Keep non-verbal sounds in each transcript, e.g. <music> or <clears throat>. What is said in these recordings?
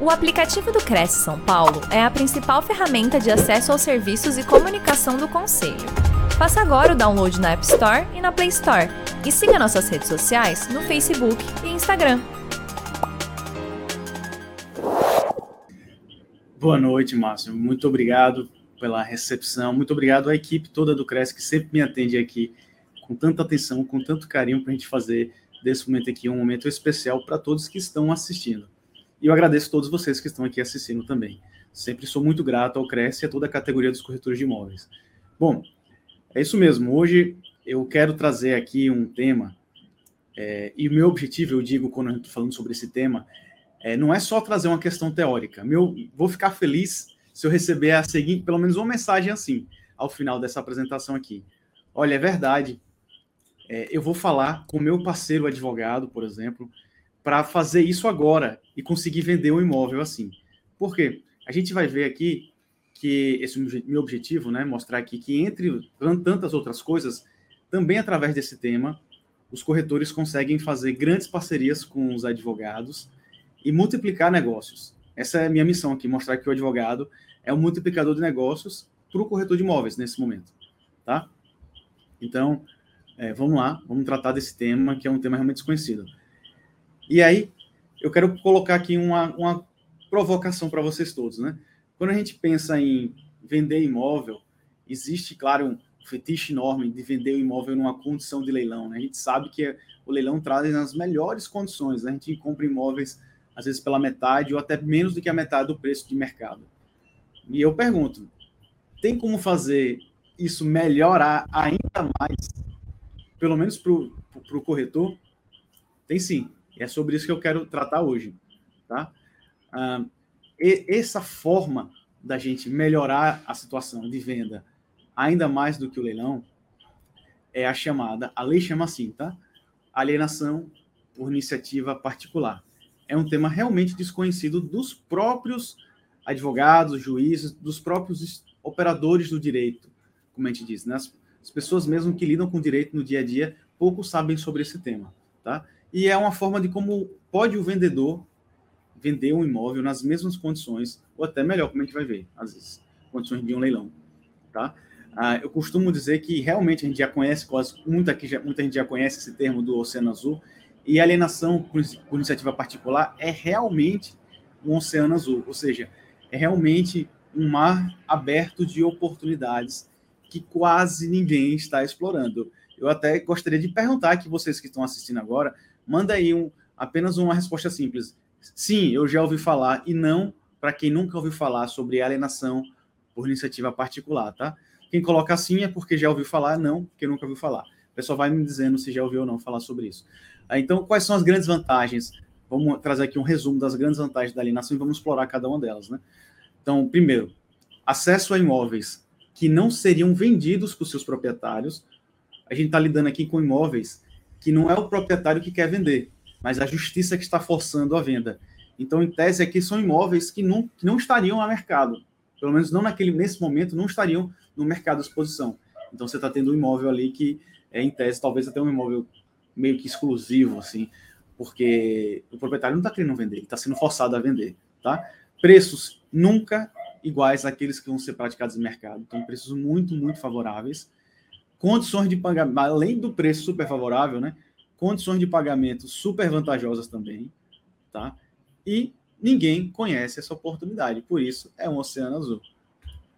O aplicativo do Cresce São Paulo é a principal ferramenta de acesso aos serviços e comunicação do Conselho. Faça agora o download na App Store e na Play Store. E siga nossas redes sociais no Facebook e Instagram. Boa noite, Márcio. Muito obrigado pela recepção. Muito obrigado à equipe toda do Cresce que sempre me atende aqui com tanta atenção, com tanto carinho para a gente fazer desse momento aqui um momento especial para todos que estão assistindo. E eu agradeço a todos vocês que estão aqui assistindo também. Sempre sou muito grato ao Cresce e a toda a categoria dos corretores de imóveis. Bom, é isso mesmo. Hoje eu quero trazer aqui um tema, é, e o meu objetivo, eu digo quando eu estou falando sobre esse tema, é, não é só trazer uma questão teórica. Meu, vou ficar feliz se eu receber a seguinte, pelo menos uma mensagem assim, ao final dessa apresentação aqui. Olha, é verdade. É, eu vou falar com meu parceiro advogado, por exemplo, para fazer isso agora e conseguir vender um imóvel assim. Por quê? A gente vai ver aqui que esse é meu objetivo, né, mostrar aqui que entre tantas outras coisas, também através desse tema, os corretores conseguem fazer grandes parcerias com os advogados e multiplicar negócios. Essa é a minha missão aqui, mostrar que o advogado é um multiplicador de negócios para o corretor de imóveis nesse momento, tá? Então, é, vamos lá, vamos tratar desse tema que é um tema realmente desconhecido. E aí, eu quero colocar aqui uma, uma provocação para vocês todos, né? Quando a gente pensa em vender imóvel, existe, claro, um fetiche enorme de vender o imóvel numa condição de leilão, né? A gente sabe que o leilão traz as melhores condições, né? a gente compra imóveis às vezes pela metade ou até menos do que a metade do preço de mercado. E eu pergunto, tem como fazer isso melhorar ainda mais, pelo menos para o corretor? Tem sim. E é sobre isso que eu quero tratar hoje, tá? Ah, e essa forma da gente melhorar a situação de venda ainda mais do que o leilão é a chamada, a lei chama assim, tá? Alienação por iniciativa particular. É um tema realmente desconhecido dos próprios advogados, juízes, dos próprios operadores do direito, como a gente diz, né? As, as pessoas mesmo que lidam com direito no dia a dia pouco sabem sobre esse tema, tá? E é uma forma de como pode o vendedor vender um imóvel nas mesmas condições, ou até melhor, como a gente vai ver, às vezes, condições de um leilão, tá? Ah, eu costumo dizer que realmente a gente já conhece, quase, muita, já, muita gente já conhece esse termo do Oceano Azul, e alienação por, por iniciativa particular é realmente um oceano azul, ou seja, é realmente um mar aberto de oportunidades que quase ninguém está explorando. Eu até gostaria de perguntar que vocês que estão assistindo agora, manda aí um, apenas uma resposta simples. Sim, eu já ouvi falar, e não para quem nunca ouviu falar sobre alienação por iniciativa particular, tá? Quem coloca sim é porque já ouviu falar, não porque nunca ouviu falar. O pessoal vai me dizendo se já ouviu ou não falar sobre isso. Ah, então, quais são as grandes vantagens? Vamos trazer aqui um resumo das grandes vantagens da alienação e vamos explorar cada uma delas, né? Então, primeiro, acesso a imóveis que não seriam vendidos por seus proprietários. A gente está lidando aqui com imóveis que não é o proprietário que quer vender, mas a justiça que está forçando a venda. Então, em tese, aqui são imóveis que não, que não estariam a mercado, pelo menos não naquele nesse momento, não estariam no mercado de exposição. Então, você está tendo um imóvel ali que, é, em tese, talvez até um imóvel meio que exclusivo, assim, porque o proprietário não está querendo vender, ele está sendo forçado a vender, tá? Preços nunca iguais àqueles que vão ser praticados no mercado, então preços muito, muito favoráveis condições de pagamento, além do preço super favorável, né? Condições de pagamento super vantajosas também, tá? E ninguém conhece essa oportunidade, por isso é um oceano azul,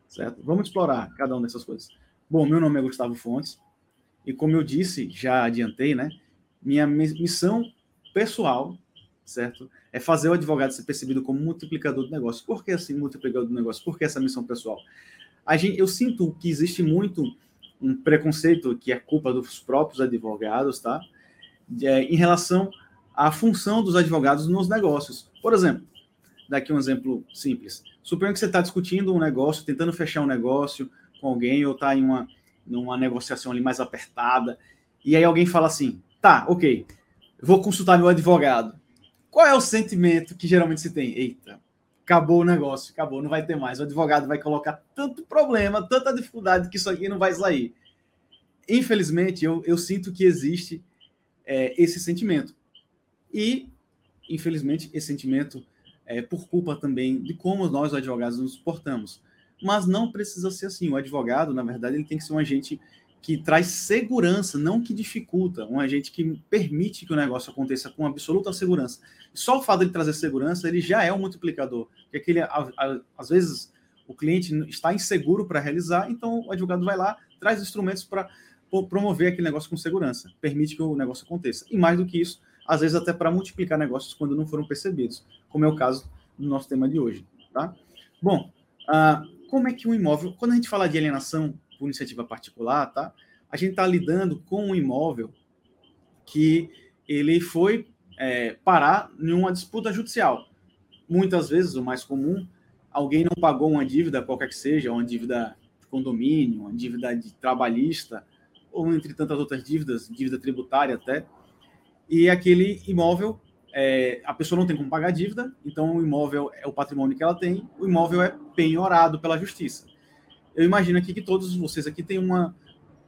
certo? Vamos explorar cada uma dessas coisas. Bom, meu nome é Gustavo Fontes e como eu disse, já adiantei, né? Minha missão pessoal, certo? É fazer o advogado ser percebido como multiplicador do negócio. Por que assim multiplicador do negócio? Por que essa missão pessoal? A gente, eu sinto que existe muito um preconceito que é culpa dos próprios advogados, tá? É, em relação à função dos advogados nos negócios. Por exemplo, daqui um exemplo simples. Suponha que você está discutindo um negócio, tentando fechar um negócio com alguém, ou está em uma, numa negociação ali mais apertada, e aí alguém fala assim: tá, ok, vou consultar meu advogado. Qual é o sentimento que geralmente se tem? Eita, acabou o negócio, acabou, não vai ter mais. O advogado vai colocar tanto problema, tanta dificuldade que isso aqui não vai sair. Infelizmente, eu, eu sinto que existe é, esse sentimento. E, infelizmente, esse sentimento é, por culpa também de como nós, advogados, nos portamos. Mas não precisa ser assim. O advogado, na verdade, ele tem que ser um agente que traz segurança, não que dificulta, um agente que permite que o negócio aconteça com absoluta segurança. Só o fato de trazer segurança, ele já é um multiplicador. Porque aquele, às vezes o cliente está inseguro para realizar, então o advogado vai lá, traz instrumentos para promover aquele negócio com segurança, permite que o negócio aconteça. E mais do que isso, às vezes até para multiplicar negócios quando não foram percebidos, como é o caso do nosso tema de hoje. Tá? Bom, ah, como é que um imóvel, quando a gente fala de alienação por iniciativa particular, tá? a gente está lidando com um imóvel que ele foi é, parar em uma disputa judicial. Muitas vezes, o mais comum, alguém não pagou uma dívida, qualquer que seja, uma dívida de condomínio, uma dívida de trabalhista, ou entre tantas outras dívidas, dívida tributária até, e aquele imóvel, é, a pessoa não tem como pagar a dívida, então o imóvel é o patrimônio que ela tem, o imóvel é penhorado pela justiça. Eu imagino aqui que todos vocês aqui têm uma,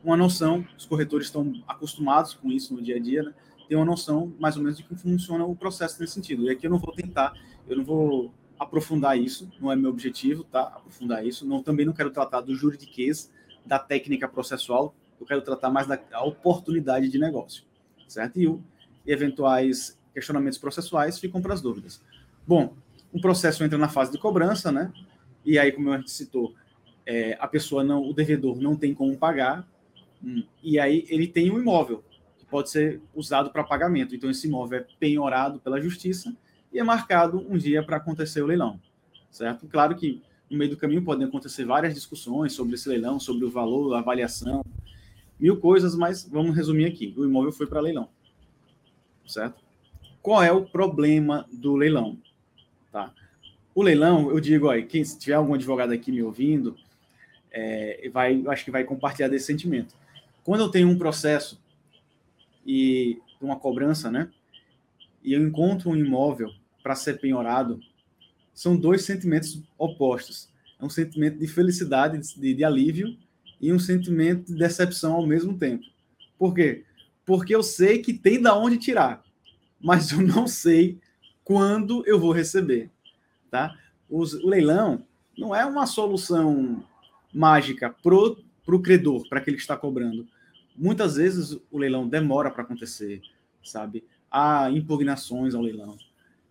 uma noção, os corretores estão acostumados com isso no dia a dia, né? tem uma noção mais ou menos de como funciona o processo nesse sentido. E aqui eu não vou tentar, eu não vou aprofundar isso, não é meu objetivo, tá? Aprofundar isso. Não, também não quero tratar do juridiquês, da técnica processual, eu quero tratar mais da oportunidade de negócio, certo? E, o, e eventuais questionamentos processuais ficam para as dúvidas. Bom, um processo entra na fase de cobrança, né? E aí, como a gente citou, é, a pessoa não, o devedor não tem como pagar, hum, e aí ele tem um imóvel que pode ser usado para pagamento. Então, esse imóvel é penhorado pela justiça e é marcado um dia para acontecer o leilão, certo? Claro que no meio do caminho podem acontecer várias discussões sobre esse leilão, sobre o valor, a avaliação, mil coisas, mas vamos resumir aqui. O imóvel foi para leilão, certo? Qual é o problema do leilão? Tá? O leilão, eu digo aí, quem se tiver algum advogado aqui me ouvindo, é, vai, acho que vai compartilhar desse sentimento. Quando eu tenho um processo e uma cobrança, né? E eu encontro um imóvel para ser penhorado, são dois sentimentos opostos. É um sentimento de felicidade, de, de alívio e um sentimento de decepção ao mesmo tempo. Por quê? Porque eu sei que tem da onde tirar, mas eu não sei quando eu vou receber, tá? Os, o leilão não é uma solução mágica pro para o credor, para aquele que está cobrando. Muitas vezes o leilão demora para acontecer, sabe? Há impugnações ao leilão.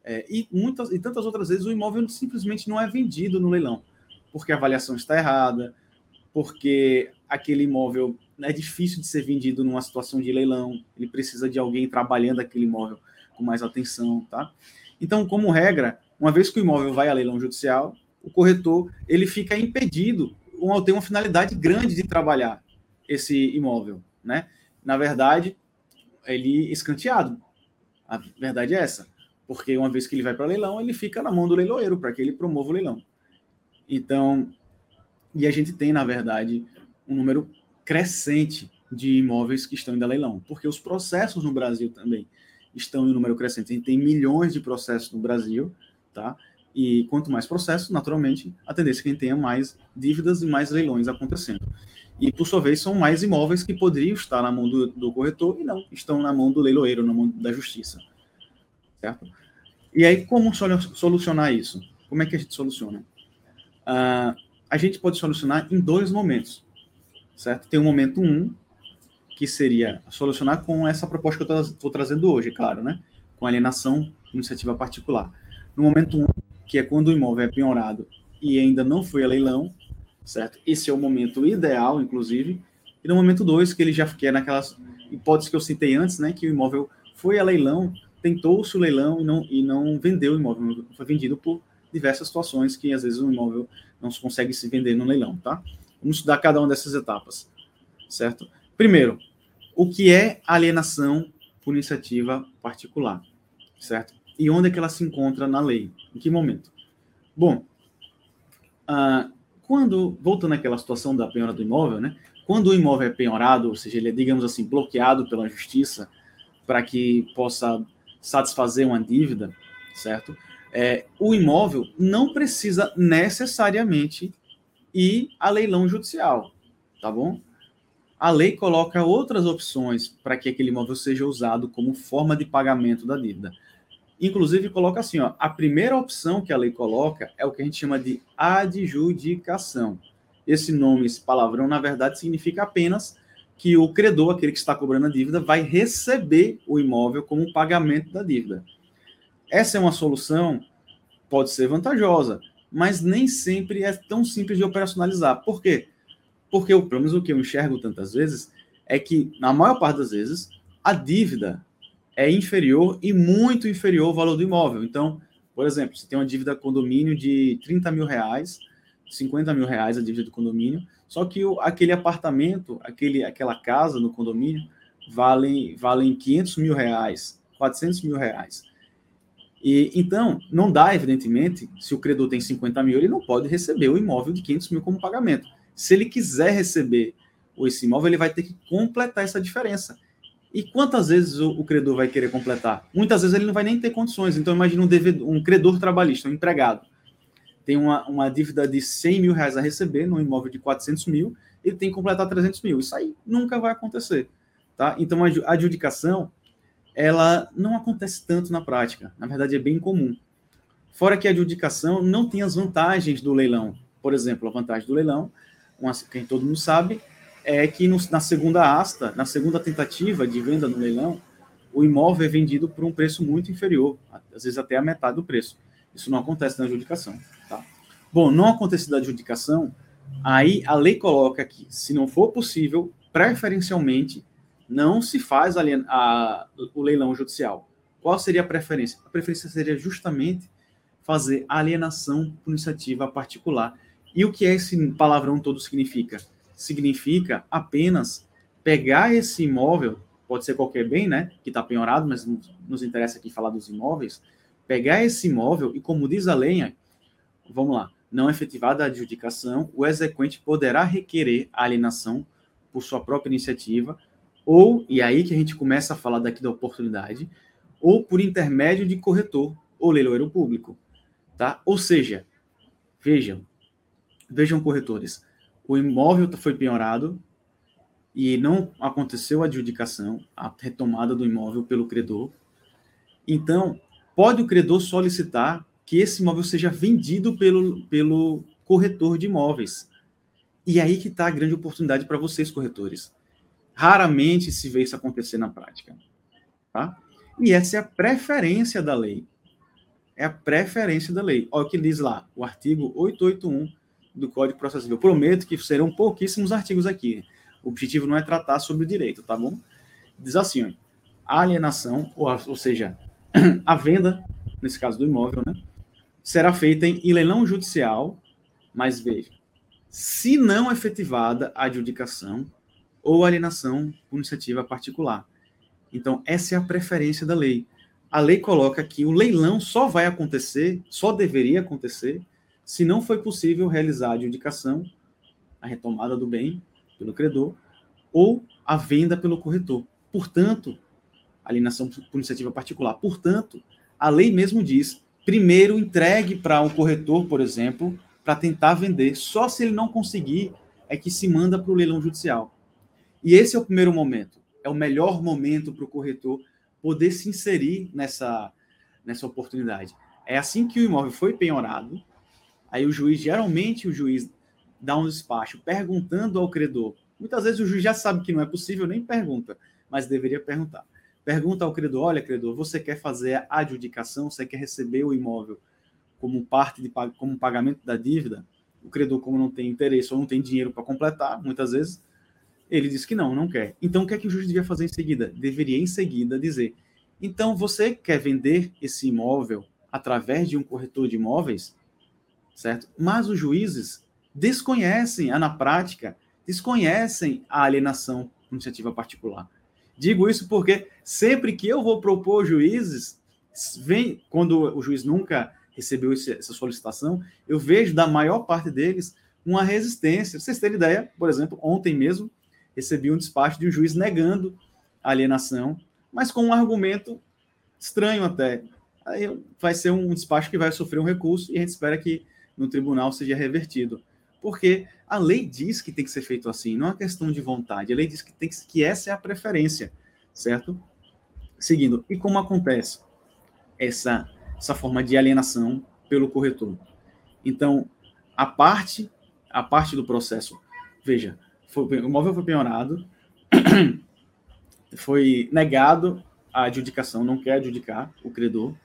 É, e, muitas, e tantas outras vezes o imóvel simplesmente não é vendido no leilão, porque a avaliação está errada, porque aquele imóvel é difícil de ser vendido numa situação de leilão, ele precisa de alguém trabalhando aquele imóvel com mais atenção, tá? Então, como regra, uma vez que o imóvel vai a leilão judicial, o corretor ele fica impedido, ou tem uma finalidade grande de trabalhar esse imóvel, né? Na verdade, ele escanteado. A verdade é essa, porque uma vez que ele vai para leilão, ele fica na mão do leiloeiro para que ele promova o leilão. Então, e a gente tem, na verdade, um número crescente de imóveis que estão a leilão, porque os processos no Brasil também estão em número crescente. A gente tem milhões de processos no Brasil, tá? E quanto mais processos, naturalmente, a tendência é que a gente tenha mais dívidas e mais leilões acontecendo. E, por sua vez, são mais imóveis que poderiam estar na mão do, do corretor e não, estão na mão do leiloeiro, na mão da justiça. Certo? E aí, como solucionar isso? Como é que a gente soluciona? Uh, a gente pode solucionar em dois momentos, certo? Tem o momento um, que seria solucionar com essa proposta que eu estou trazendo hoje, claro, né? Com alienação iniciativa particular. No momento um, que é quando o imóvel é penhorado e ainda não foi a leilão, certo? Esse é o momento ideal, inclusive. E no momento dois, que ele já quer naquelas hipóteses que eu citei antes, né? Que o imóvel foi a leilão, tentou-se o leilão e não, e não vendeu o imóvel, foi vendido por diversas situações que às vezes o imóvel não se consegue se vender no leilão, tá? Vamos estudar cada uma dessas etapas, certo? Primeiro, o que é alienação por iniciativa particular, certo? E onde é que ela se encontra na lei? Em que momento? Bom, ah, quando, voltando àquela situação da penhora do imóvel, né? Quando o imóvel é penhorado, ou seja, ele é, digamos assim, bloqueado pela justiça para que possa satisfazer uma dívida, certo? É, o imóvel não precisa necessariamente ir a leilão judicial, tá bom? A lei coloca outras opções para que aquele imóvel seja usado como forma de pagamento da dívida. Inclusive coloca assim, ó, a primeira opção que a lei coloca é o que a gente chama de adjudicação. Esse nome, esse palavrão, na verdade, significa apenas que o credor, aquele que está cobrando a dívida, vai receber o imóvel como pagamento da dívida. Essa é uma solução, pode ser vantajosa, mas nem sempre é tão simples de operacionalizar. Por quê? Porque, pelo menos o que eu enxergo tantas vezes, é que, na maior parte das vezes, a dívida é inferior e muito inferior ao valor do imóvel. Então, por exemplo, você tem uma dívida condomínio de 30 mil reais, 50 mil reais a dívida do condomínio, só que o, aquele apartamento, aquele, aquela casa no condomínio, valem, valem 500 mil reais, 400 mil reais. E, então, não dá, evidentemente, se o credor tem 50 mil, ele não pode receber o imóvel de 500 mil como pagamento. Se ele quiser receber esse imóvel, ele vai ter que completar essa diferença. E quantas vezes o, o, credor vai querer completar? Muitas vezes ele não vai nem ter condições. Então, imagine um, um credor trabalhista, um empregado. Tem uma, uma dívida de 100 mil reais a receber num imóvel de 400 mil, ele tem que completar 300 mil. Isso aí nunca vai acontecer. Tá? Então, a adjudicação, ela não acontece tanto na prática. Na verdade, é bem comum. Fora que a adjudicação não tem as vantagens do leilão. Por exemplo, a vantagem do leilão, uma, quem todo mundo sabe, é que no, na segunda asta, na segunda tentativa de venda no leilão, o imóvel é vendido por um preço muito inferior, às vezes até a metade do preço. Isso não acontece na adjudicação. Tá? Bom, não acontece na adjudicação, aí a lei coloca que, se não for possível, preferencialmente, não se faz a, a, o leilão judicial. Qual seria a preferência? A preferência seria justamente fazer alienação por iniciativa particular. E o que é esse palavrão todo significa? Significa apenas pegar esse imóvel, pode ser qualquer bem, né, que está penhorado, mas nos interessa aqui falar dos imóveis, pegar esse imóvel e, como diz a lei, vamos lá, não efetivada a adjudicação, o exequente poderá requerer a alienação por sua própria iniciativa, ou, e aí que a gente começa a falar daqui da oportunidade, ou por intermédio de corretor ou leiloeiro público, tá? Ou seja, vejam, vejam corretores, o imóvel foi penhorado e não aconteceu a adjudicação, a retomada do imóvel pelo credor. Então, pode o credor solicitar que esse imóvel seja vendido pelo, pelo corretor de imóveis. E aí que está a grande oportunidade para vocês, corretores. Raramente se vê isso acontecer na prática. Tá? E essa é a preferência da lei. É a preferência da lei. Olha o que diz lá, o artigo 881 do Código Processo Civil. Prometo que serão pouquíssimos artigos aqui. O objetivo não é tratar sobre o direito, tá bom? Diz assim, a alienação, ou, ou seja, <clears throat> a venda, nesse caso do imóvel, né, será feita em leilão judicial, mas veja, se não efetivada a adjudicação ou alienação por iniciativa particular. Então, essa é a preferência da lei. A lei coloca que o leilão só vai acontecer, só deveria acontecer, se não foi possível realizar a adjudicação, a retomada do bem pelo credor, ou a venda pelo corretor. Portanto, alienação por iniciativa particular. Portanto, a lei mesmo diz, primeiro entregue para um corretor, por exemplo, para tentar vender. Só se ele não conseguir é que se manda para o leilão judicial. E esse é o primeiro momento. É o melhor momento para o corretor poder se inserir nessa, nessa oportunidade. É assim que o imóvel foi penhorado, Aí o juiz, geralmente o juiz dá um despacho perguntando ao credor. Muitas vezes o juiz já sabe que não é possível, nem pergunta, mas deveria perguntar. Pergunta ao credor: olha, credor, você quer fazer a adjudicação, você quer receber o imóvel como parte de como pagamento da dívida? O credor, como não tem interesse ou não tem dinheiro para completar, muitas vezes, ele diz que não, não quer. Então, o que é que o juiz devia fazer em seguida? Deveria, em seguida, dizer: então, você quer vender esse imóvel através de um corretor de imóveis? Certo? Mas os juízes desconhecem, a, na prática, desconhecem a alienação iniciativa particular. Digo isso porque sempre que eu vou propor juízes, vem quando o juiz nunca recebeu essa solicitação, eu vejo da maior parte deles uma resistência. Vocês terem ideia, por exemplo, ontem mesmo recebi um despacho de um juiz negando a alienação, mas com um argumento estranho até. Aí vai ser um despacho que vai sofrer um recurso e a gente espera que no tribunal seja revertido. Porque a lei diz que tem que ser feito assim, não é questão de vontade. A lei diz que, tem que, que essa é a preferência, certo? Seguindo, e como acontece? essa, essa forma de alienação pelo corretor. Então, a parte, a parte do processo, veja, foi, o imóvel foi penhorado, <clears throat> foi negado a adjudicação, não quer adjudicar o credor,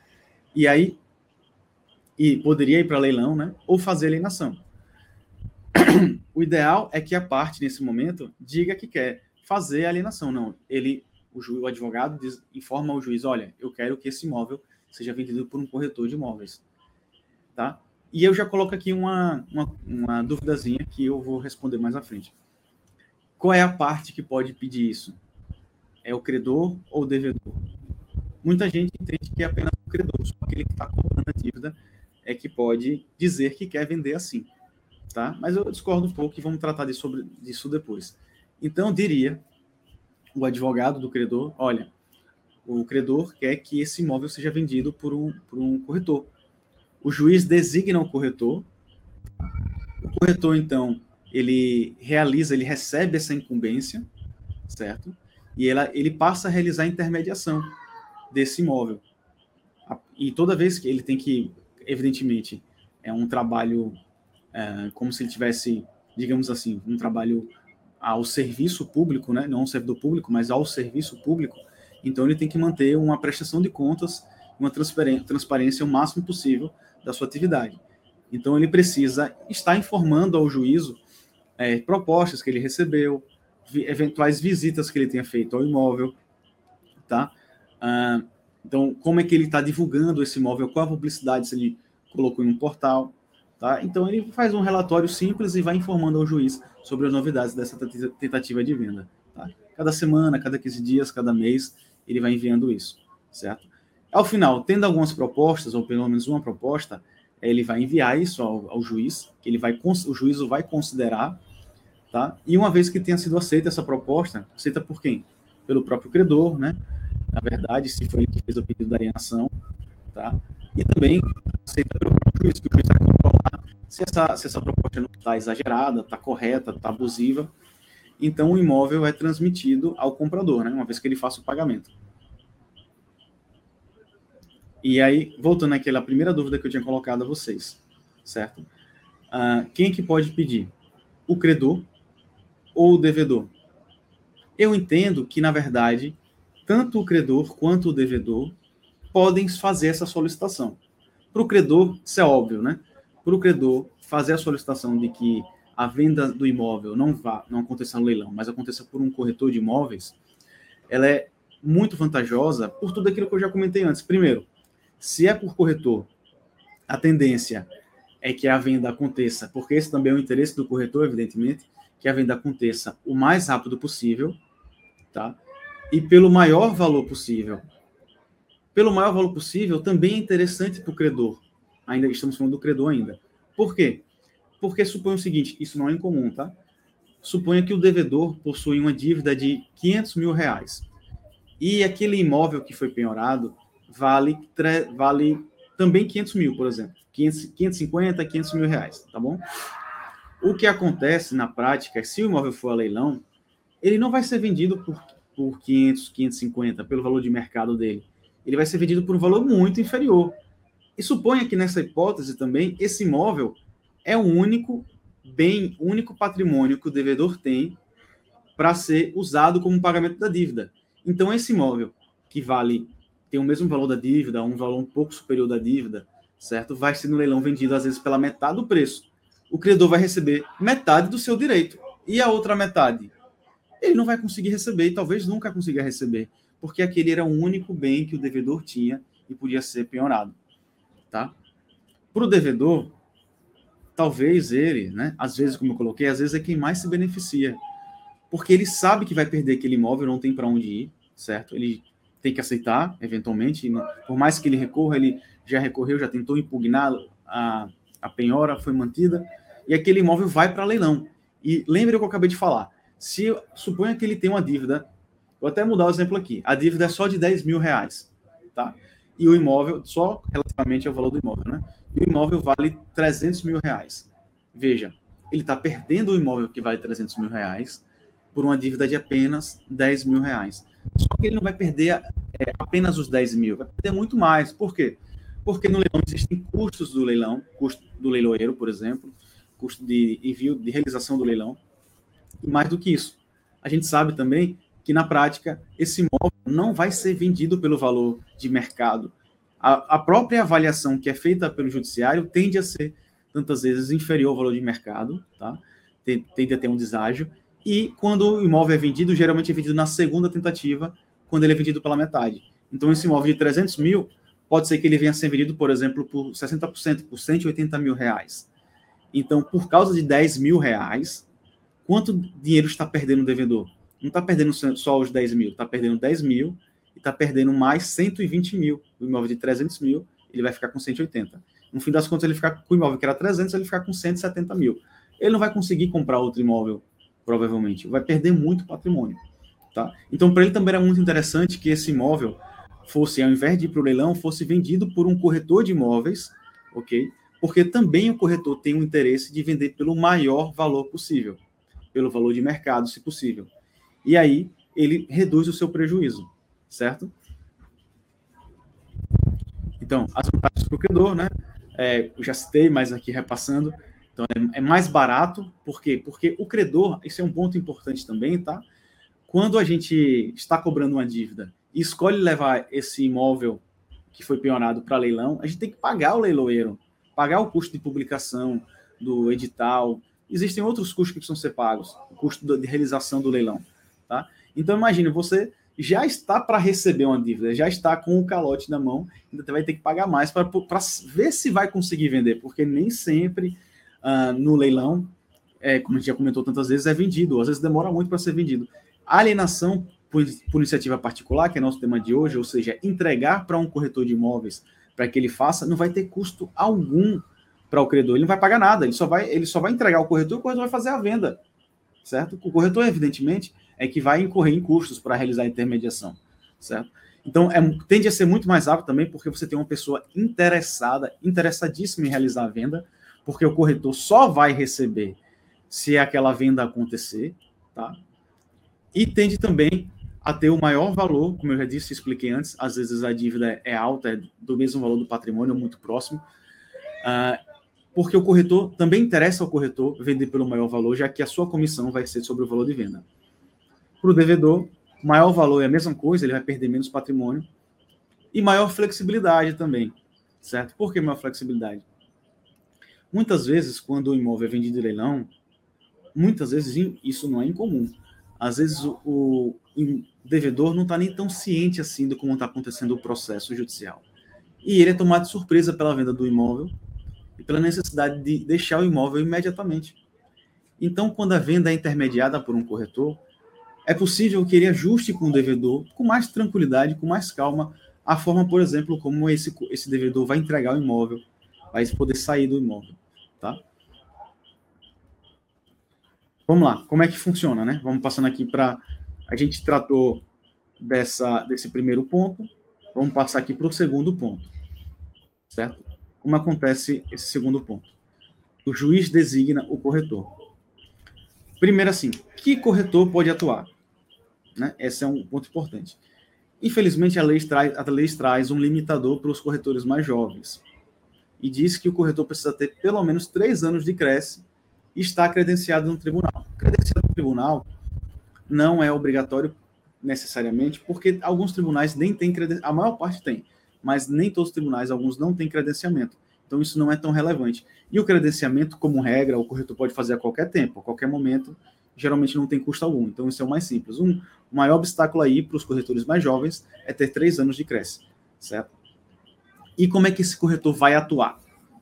e aí e poderia ir para leilão, né? Ou fazer alienação. O ideal é que a parte nesse momento diga que quer fazer alienação, não. Ele, o, ju, o advogado diz, informa ao juiz, olha, eu quero que esse imóvel seja vendido por um corretor de imóveis, tá? E eu já coloco aqui uma, uma, uma duvidazinha que eu vou responder mais à frente. Qual é a parte que pode pedir isso? É o credor ou o devedor? Muita gente entende que é apenas o credor, só aquele que está cobrando a dívida é que pode dizer que quer vender assim, tá? Mas eu discordo um pouco e vamos tratar disso, sobre, disso depois. Então, diria, o advogado do credor, olha, o credor quer que esse imóvel seja vendido por um, por um corretor. O juiz designa o corretor. O corretor, então, ele realiza, ele recebe essa incumbência, certo? E ela, ele passa a realizar a intermediação desse imóvel. E toda vez que ele tem que, evidentemente, é um trabalho é, como se ele tivesse, digamos assim, um trabalho ao serviço público, né? não ao servidor público, mas ao serviço público. Então ele tem que manter uma prestação de contas, uma transparência o máximo possível da sua atividade. Então, ele precisa estar informando ao juízo é, propostas que ele recebeu, vi, eventuais visitas que ele tenha feito ao imóvel, tá? Ah, então, como é que ele está divulgando esse imóvel, qual a publicidade se ele colocou em um portal, tá? Então, ele faz um relatório simples e vai informando ao juiz sobre as novidades dessa tentativa de venda, tá? Cada semana, cada 15 dias, cada mês, ele vai enviando isso, certo? Ao final, tendo algumas propostas, ou pelo menos uma proposta, ele vai enviar isso ao, ao juiz, ele vai, o juízo vai considerar, tá? E uma vez que tenha sido aceita essa proposta, aceita por quem? Pelo próprio credor, né? Na verdade, se foi ele que fez o pedido da alienação, tá? E também aceita pelo próprio juiz, que o juiz vai controlar se essa, se essa proposta não está exagerada, está correta, está abusiva. Então, o imóvel é transmitido ao comprador, né? Uma vez que ele faça o pagamento. E aí, voltando àquela primeira dúvida que eu tinha colocado a vocês, certo? Uh, quem que pode pedir? O credor ou o devedor? Eu entendo que, na verdade, tanto o credor quanto o devedor podem fazer essa solicitação. Para o credor, isso é óbvio, né? Para o credor fazer a solicitação de que a venda do imóvel não vá, não aconteça no leilão, mas aconteça por um corretor de imóveis, ela é muito vantajosa por tudo aquilo que eu já comentei antes. Primeiro, se é por corretor, a tendência é que a venda aconteça, porque esse também é o interesse do corretor, evidentemente, que a venda aconteça o mais rápido possível, tá? E pelo maior valor possível. Pelo maior valor possível, também é interessante para o credor. Ainda estamos falando do credor ainda. Por quê? Porque suponha o seguinte, isso não é incomum, tá? Suponha que o devedor possui uma dívida de 500 mil reais. E aquele imóvel que foi penhorado vale, vale também 500 mil, por exemplo. 500, 550, 500 mil reais, tá bom? O que acontece na prática é se o imóvel for a leilão, ele não vai ser vendido por, por 500, 550, pelo valor de mercado dele. Ele vai ser vendido por um valor muito inferior. E suponha que nessa hipótese também, esse imóvel é o único bem, único patrimônio que o devedor tem para ser usado como pagamento da dívida. Então, esse imóvel que vale tem o mesmo valor da dívida, um valor um pouco superior da dívida, certo? Vai ser no leilão vendido às vezes pela metade do preço. O credor vai receber metade do seu direito. E a outra metade? Ele não vai conseguir receber e talvez nunca consiga receber, porque aquele era o único bem que o devedor tinha e podia ser penhorado, tá? Para o devedor, talvez ele, né, às vezes, como eu coloquei, às vezes é quem mais se beneficia, porque ele sabe que vai perder aquele imóvel, não tem para onde ir, certo? Ele tem que aceitar, eventualmente. Por mais que ele recorra, ele já recorreu, já tentou impugnar a, a penhora, foi mantida, e aquele imóvel vai para leilão. E lembre o que eu acabei de falar. Se suponha que ele tem uma dívida, vou até mudar o exemplo aqui. A dívida é só de 10 mil reais, tá? E o imóvel, só relativamente ao valor do imóvel, né? E o imóvel vale 300 mil reais. Veja, ele está perdendo o imóvel que vale 300 mil reais por uma dívida de apenas 10 mil reais. Só que ele não vai perder é, apenas os 10 mil, vai perder muito mais. Por quê? Porque no leilão existem custos do leilão, custo do leiloeiro, por exemplo, custo de envio, de realização do leilão. E mais do que isso, a gente sabe também que na prática esse imóvel não vai ser vendido pelo valor de mercado. A, a própria avaliação que é feita pelo judiciário tende a ser tantas vezes inferior ao valor de mercado, tá? Tende a ter um deságio. E quando o imóvel é vendido, geralmente é vendido na segunda tentativa, quando ele é vendido pela metade. Então, esse imóvel de 300 mil, pode ser que ele venha a ser vendido, por exemplo, por 60%, por 180 mil reais. Então, por causa de 10 mil reais, quanto dinheiro está perdendo o devedor? Não está perdendo só os 10 mil, está perdendo 10 mil e está perdendo mais 120 mil. O imóvel de 300 mil, ele vai ficar com 180. No fim das contas, ele ficar com o imóvel que era 300, ele ficar com 170 mil. Ele não vai conseguir comprar outro imóvel, provavelmente. Vai perder muito patrimônio. Tá? Então, para ele também era muito interessante que esse imóvel fosse, ao invés de ir para o leilão, fosse vendido por um corretor de imóveis, ok? Porque também o corretor tem o interesse de vender pelo maior valor possível, pelo valor de mercado, se possível. E aí ele reduz o seu prejuízo, certo? Então, as vantagens para o credor, né? É, eu já citei, mas aqui repassando. Então, é, é, mais barato, por quê? Porque o credor, isso é um ponto importante também, tá? Quando a gente está cobrando uma dívida e escolhe levar esse imóvel que foi pionado para leilão, a gente tem que pagar o leiloeiro, pagar o custo de publicação do edital. Existem outros custos que precisam ser pagos, o custo de realização do leilão, tá? Então, imagine, você já está para receber uma dívida, já está com o calote na mão, ainda vai ter que pagar mais para ver se vai conseguir vender, porque nem sempre uh, no leilão, é, como a gente já comentou tantas vezes, é vendido, às vezes demora muito para ser vendido. Alienação por, por, iniciativa particular, que é nosso tema de hoje, ou seja, entregar para um corretor de imóveis para que ele faça, não vai ter custo algum para o credor, ele não vai pagar nada, ele só vai, ele só vai entregar ao corretor e o corretor vai fazer a venda, certo? O corretor, evidentemente, é que vai incorrer em custos para realizar a intermediação, certo? Então, é, tende a ser muito mais rápido também, porque você tem uma pessoa interessada, interessadíssima em realizar a venda, porque o corretor só vai receber se aquela venda acontecer, tá? E tende também a ter o maior valor, como eu já disse, expliquei antes, às vezes a dívida é alta, é do mesmo valor do patrimônio, muito próximo, uh, porque o corretor também interessa ao corretor vender pelo maior valor, já que a sua comissão vai ser sobre o valor de venda. Para o devedor, maior valor é a mesma coisa, ele vai perder menos patrimônio. E maior flexibilidade também, certo? Por que maior flexibilidade? Muitas vezes, quando o imóvel é vendido em leilão, muitas vezes isso não é incomum. Às vezes o, o devedor não está nem tão ciente assim do como está acontecendo o processo judicial. E ele é tomado de surpresa pela venda do imóvel e pela necessidade de deixar o imóvel imediatamente. Então, quando a venda é intermediada por um corretor, é possível que ele ajuste com o devedor com mais tranquilidade, com mais calma, a forma, por exemplo, como esse, esse devedor vai entregar o imóvel, vai poder sair do imóvel, tá? Vamos lá, como é que funciona, né? Vamos passando aqui para... A gente tratou dessa, desse primeiro ponto, vamos passar aqui para o segundo ponto, certo? Como acontece esse segundo ponto? O juiz designa o corretor. Primeiro assim, que corretor pode atuar? Né? Esse é um ponto importante. Infelizmente, a lei traz, a lei traz um limitador para os corretores mais jovens e diz que o corretor precisa ter pelo menos três anos de creche e estar credenciado no tribunal. Credenciado no tribunal não é obrigatório necessariamente, porque alguns tribunais nem têm credenciamento, a maior parte tem, mas nem todos os tribunais, alguns não têm credenciamento. Então isso não é tão relevante. E o credenciamento, como regra, o corretor pode fazer a qualquer tempo, a qualquer momento, geralmente não tem custo algum. Então, isso é o mais simples. Um, o maior obstáculo aí para os corretores mais jovens é ter três anos de creche, certo? E como é que esse corretor vai atuar?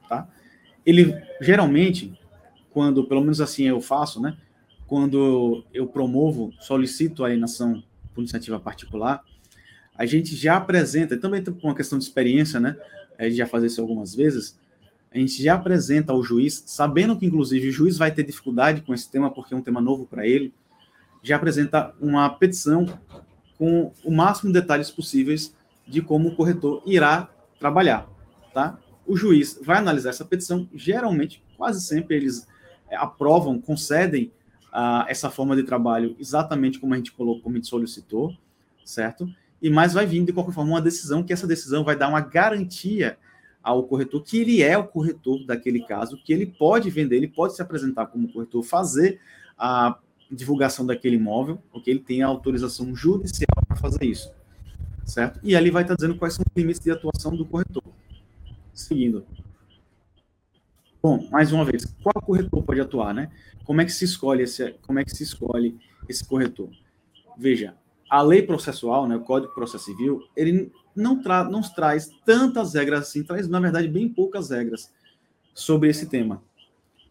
Tá? Ele, geralmente, quando, pelo menos assim eu faço, né? Quando eu promovo, solicito a alienação por iniciativa particular, a gente já apresenta, também por uma questão de experiência, né? A gente já faz isso algumas vezes, a gente já apresenta ao juiz, sabendo que inclusive o juiz vai ter dificuldade com esse tema porque é um tema novo para ele, já apresenta uma petição com o máximo de detalhes possíveis de como o corretor irá trabalhar, tá? O juiz vai analisar essa petição, geralmente, quase sempre eles é, aprovam, concedem uh, essa forma de trabalho exatamente como a gente colocou, como a gente solicitou, certo? E mais vai vindo de qualquer forma uma decisão que essa decisão vai dar uma garantia ao corretor que ele é o corretor daquele caso, que ele pode vender, ele pode se apresentar como corretor, fazer a divulgação daquele imóvel, porque ele tem a autorização judicial para fazer isso, certo? E ali vai estar dizendo quais são os limites de atuação do corretor. Seguindo. Bom, mais uma vez, qual corretor pode atuar, né? Como é que se escolhe esse, como é que se escolhe esse corretor? Veja, a lei processual, né, o Código de Processo Civil, ele não, tra não traz tantas regras assim, traz, na verdade, bem poucas regras sobre esse tema.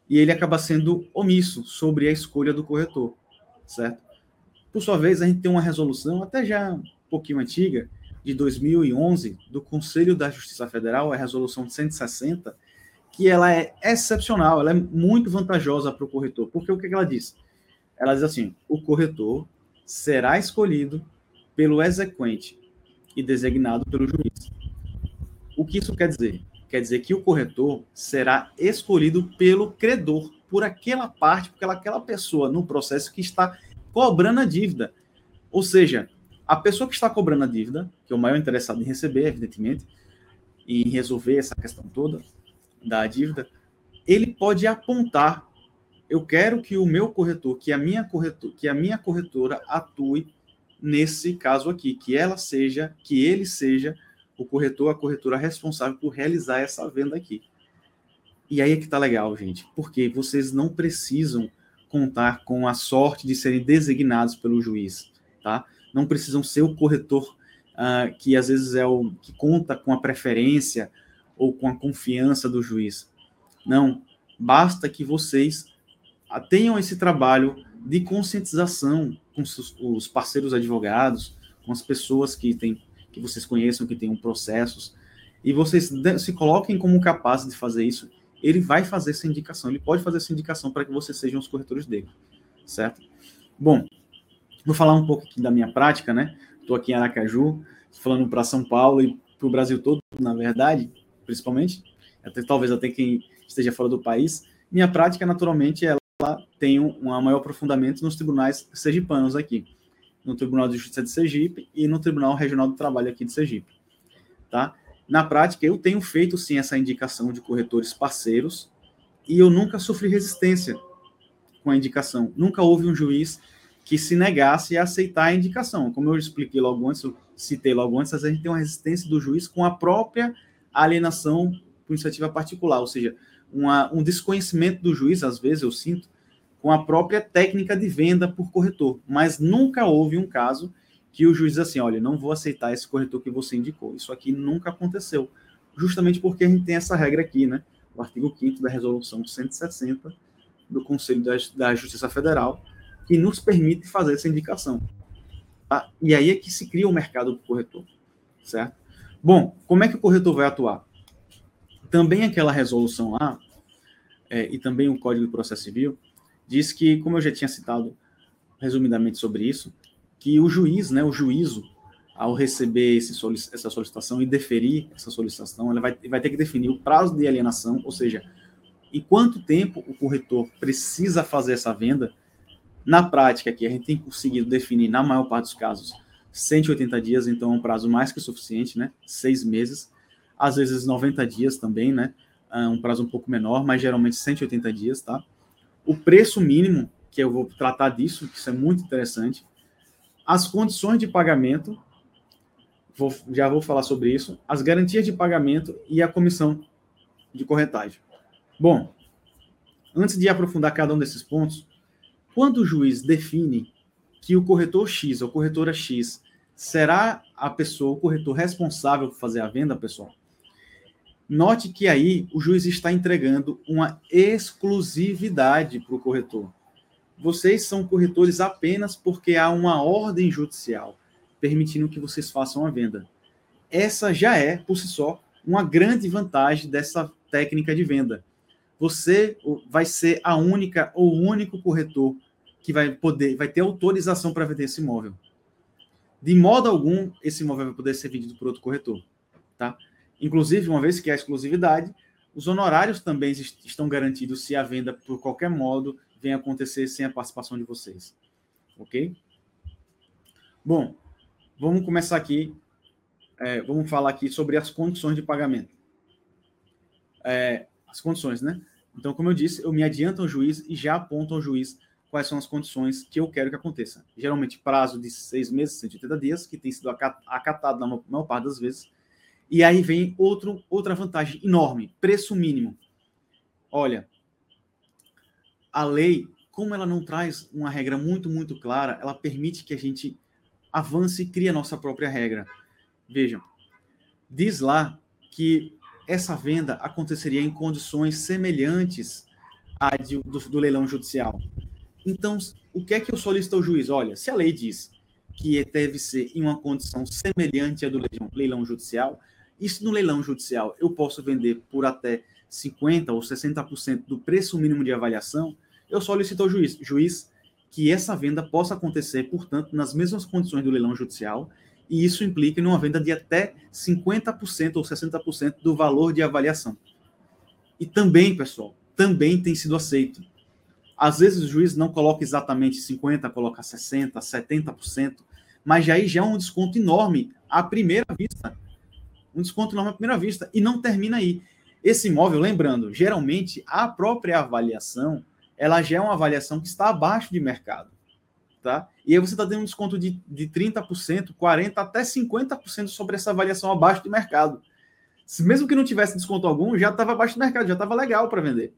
E ele acaba sendo omisso sobre a escolha do corretor, certo? Por sua vez, a gente tem uma resolução, até já um pouquinho antiga, de 2011, do Conselho da Justiça Federal, a resolução 160, que ela é excepcional, ela é muito vantajosa para o corretor. Porque o que ela diz? Ela diz assim: o corretor será escolhido pelo exequente e designado pelo juiz. O que isso quer dizer? Quer dizer que o corretor será escolhido pelo credor, por aquela parte, por aquela pessoa no processo que está cobrando a dívida. Ou seja, a pessoa que está cobrando a dívida, que é o maior interessado em receber, evidentemente, e resolver essa questão toda da dívida, ele pode apontar eu quero que o meu corretor, que a minha corretor, que a minha corretora atue nesse caso aqui, que ela seja, que ele seja o corretor, a corretora responsável por realizar essa venda aqui. E aí é que tá legal, gente, porque vocês não precisam contar com a sorte de serem designados pelo juiz, tá? Não precisam ser o corretor uh, que às vezes é o que conta com a preferência ou com a confiança do juiz. Não, basta que vocês tenham esse trabalho de conscientização com os parceiros advogados, com as pessoas que têm, que vocês conheçam, que tenham processos, e vocês se coloquem como capazes de fazer isso, ele vai fazer essa indicação, ele pode fazer essa indicação para que vocês sejam os corretores dele, certo? Bom, vou falar um pouco aqui da minha prática, né? Estou aqui em Aracaju, falando para São Paulo e para o Brasil todo, na verdade, principalmente, até talvez até quem esteja fora do país. Minha prática, naturalmente, ela tem um, um maior aprofundamento nos tribunais sergipanos aqui, no Tribunal de Justiça de Sergipe e no Tribunal Regional do Trabalho aqui de Sergipe, tá? Na prática, eu tenho feito sim essa indicação de corretores parceiros e eu nunca sofri resistência com a indicação. Nunca houve um juiz que se negasse a aceitar a indicação. Como eu expliquei logo antes, eu citei logo antes, a gente tem uma resistência do juiz com a própria alienação por iniciativa particular, ou seja, uma, um desconhecimento do juiz, às vezes eu sinto, com a própria técnica de venda por corretor, mas nunca houve um caso que o juiz diz assim, olha, não vou aceitar esse corretor que você indicou. Isso aqui nunca aconteceu, justamente porque a gente tem essa regra aqui, né? O artigo 5 da resolução 160 do Conselho da, da Justiça Federal, que nos permite fazer essa indicação. Tá? E aí é que se cria o mercado do corretor, certo? Bom, como é que o corretor vai atuar? Também aquela resolução lá, é, e também o Código de Processo Civil, diz que, como eu já tinha citado resumidamente sobre isso, que o juiz, né, o juízo, ao receber solic essa solicitação e deferir essa solicitação, ele vai, vai ter que definir o prazo de alienação, ou seja, em quanto tempo o corretor precisa fazer essa venda. Na prática, aqui, a gente tem conseguido definir, na maior parte dos casos, 180 dias, então é um prazo mais que suficiente, né? Seis meses. Às vezes 90 dias também, né? É um prazo um pouco menor, mas geralmente 180 dias, tá? O preço mínimo, que eu vou tratar disso, que isso é muito interessante, as condições de pagamento, vou, já vou falar sobre isso, as garantias de pagamento e a comissão de corretagem. Bom, antes de aprofundar cada um desses pontos, quando o juiz define que o corretor X ou corretora X será a pessoa, o corretor responsável por fazer a venda, pessoal, Note que aí o juiz está entregando uma exclusividade para o corretor. Vocês são corretores apenas porque há uma ordem judicial permitindo que vocês façam a venda. Essa já é, por si só, uma grande vantagem dessa técnica de venda. Você vai ser a única ou único corretor que vai poder, vai ter autorização para vender esse imóvel. De modo algum, esse imóvel vai poder ser vendido por outro corretor, tá? Inclusive, uma vez que há exclusividade, os honorários também estão garantidos se a venda, por qualquer modo, venha acontecer sem a participação de vocês. Ok? Bom, vamos começar aqui, é, vamos falar aqui sobre as condições de pagamento. É, as condições, né? Então, como eu disse, eu me adianto ao juiz e já aponto ao juiz quais são as condições que eu quero que aconteça. Geralmente, prazo de seis meses, 180 dias, que tem sido acatado na maior parte das vezes. E aí vem outro, outra vantagem enorme: preço mínimo. Olha, a lei, como ela não traz uma regra muito, muito clara, ela permite que a gente avance e crie a nossa própria regra. Vejam, diz lá que essa venda aconteceria em condições semelhantes à de, do, do, leilão judicial. Então, o que é que eu solicito ao juiz? Olha, se a lei diz que deve ser em uma condição semelhante à do leilão, leilão judicial, se no leilão judicial eu posso vender por até 50% ou 60% do preço mínimo de avaliação, eu solicito ao juiz, juiz, que essa venda possa acontecer, portanto, nas mesmas condições do leilão judicial e isso implica em uma venda de até 50% ou 60% do valor de avaliação. E também, pessoal, também tem sido aceito. Às vezes o juiz não coloca exatamente 50%, coloca 60%, 70%, mas aí já é um desconto enorme à primeira vista. Um desconto enorme à primeira vista. E não termina aí. Esse imóvel, lembrando, geralmente a própria avaliação, ela já é uma avaliação que está abaixo de mercado tá? E aí você está dando um desconto de, de 30%, 40%, até 50% sobre essa avaliação abaixo do mercado. Mesmo que não tivesse desconto algum, já estava abaixo do mercado, já estava legal para vender.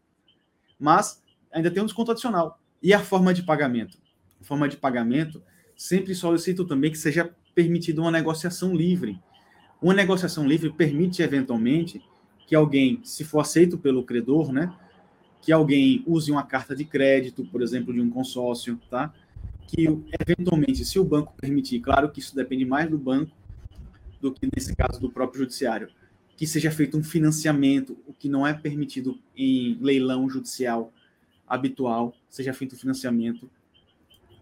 Mas ainda tem um desconto adicional. E a forma de pagamento? A forma de pagamento, sempre solicito também que seja permitida uma negociação livre. Uma negociação livre permite, eventualmente, que alguém, se for aceito pelo credor, né, que alguém use uma carta de crédito, por exemplo, de um consórcio, tá? que, eventualmente, se o banco permitir, claro que isso depende mais do banco do que, nesse caso, do próprio judiciário, que seja feito um financiamento, o que não é permitido em leilão judicial habitual, seja feito um financiamento,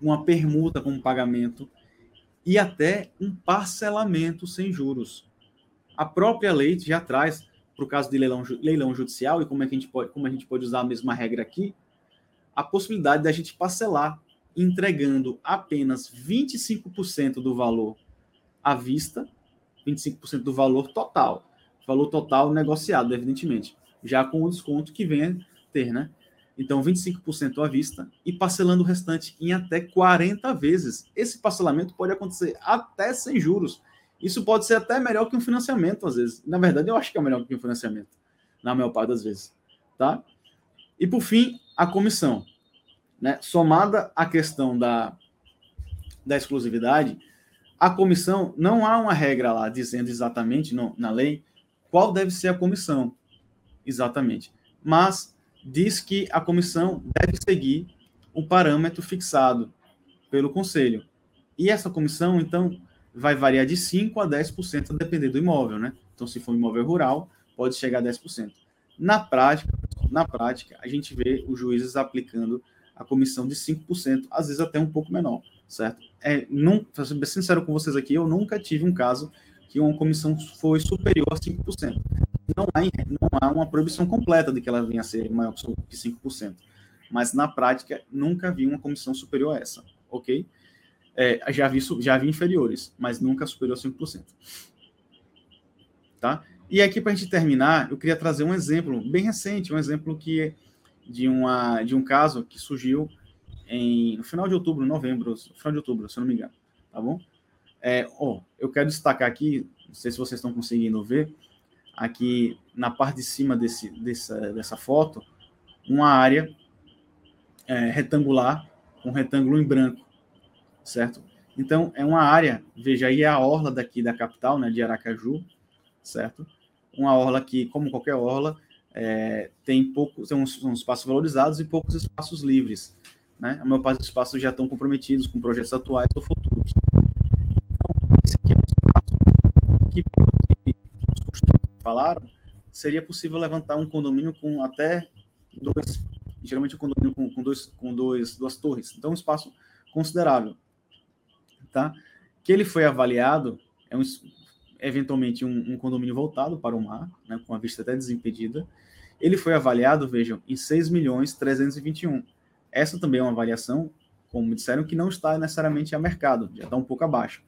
uma permuta com pagamento e até um parcelamento sem juros. A própria lei já traz, para o caso de leilão, leilão judicial, e como, é que a gente pode, como a gente pode usar a mesma regra aqui, a possibilidade da gente parcelar entregando apenas 25% do valor à vista, 25% do valor total. Valor total negociado, evidentemente. Já com o desconto que vem a ter, né? Então, 25% à vista e parcelando o restante em até 40 vezes. Esse parcelamento pode acontecer até sem juros. Isso pode ser até melhor que um financiamento, às vezes. Na verdade, eu acho que é melhor que um financiamento, na maior parte das vezes. Tá? E, por fim, a comissão né, somada à questão da, da exclusividade, a comissão, não há uma regra lá dizendo exatamente no, na lei qual deve ser a comissão, exatamente. Mas diz que a comissão deve seguir o parâmetro fixado pelo conselho. E essa comissão, então, vai variar de 5% a 10%, a depender do imóvel, né? Então, se for um imóvel rural, pode chegar a 10%. Na prática, na prática, a gente vê os juízes aplicando a comissão de 5%, às vezes até um pouco menor, certo? É, não, para ser sincero com vocês aqui, eu nunca tive um caso que uma comissão foi superior a 5%. Não há, não há uma proibição completa de que ela venha a ser maior que 5%. Mas na prática, nunca vi uma comissão superior a essa, ok? É, já, vi, já vi inferiores, mas nunca superior a 5%. Tá? E aqui, para a gente terminar, eu queria trazer um exemplo bem recente, um exemplo que de, uma, de um caso que surgiu em, no final de outubro, novembro, no final de outubro, se eu não me engano, tá bom? É, eu quero destacar aqui, não sei se vocês estão conseguindo ver, aqui na parte de cima desse, dessa, dessa foto, uma área é, retangular, um retângulo em branco, certo? Então, é uma área, veja aí, é a orla daqui da capital, né, de Aracaju, certo? Uma orla que, como qualquer orla, é, tem poucos, tem uns, uns, espaços valorizados e poucos espaços livres. Né? A maior parte dos espaços já estão comprometidos com projetos atuais ou futuros. Então, esse aqui é um espaço que, que os falaram, seria possível levantar um condomínio com até dois, geralmente um condomínio com, com, dois, com dois, duas torres. Então, um espaço considerável. Tá? Que ele foi avaliado, é um, eventualmente um, um, condomínio voltado para o mar, né, com a vista até desimpedida, ele foi avaliado, vejam, em 6 milhões 321. Essa também é uma avaliação, como disseram, que não está necessariamente a mercado, já está um pouco abaixo.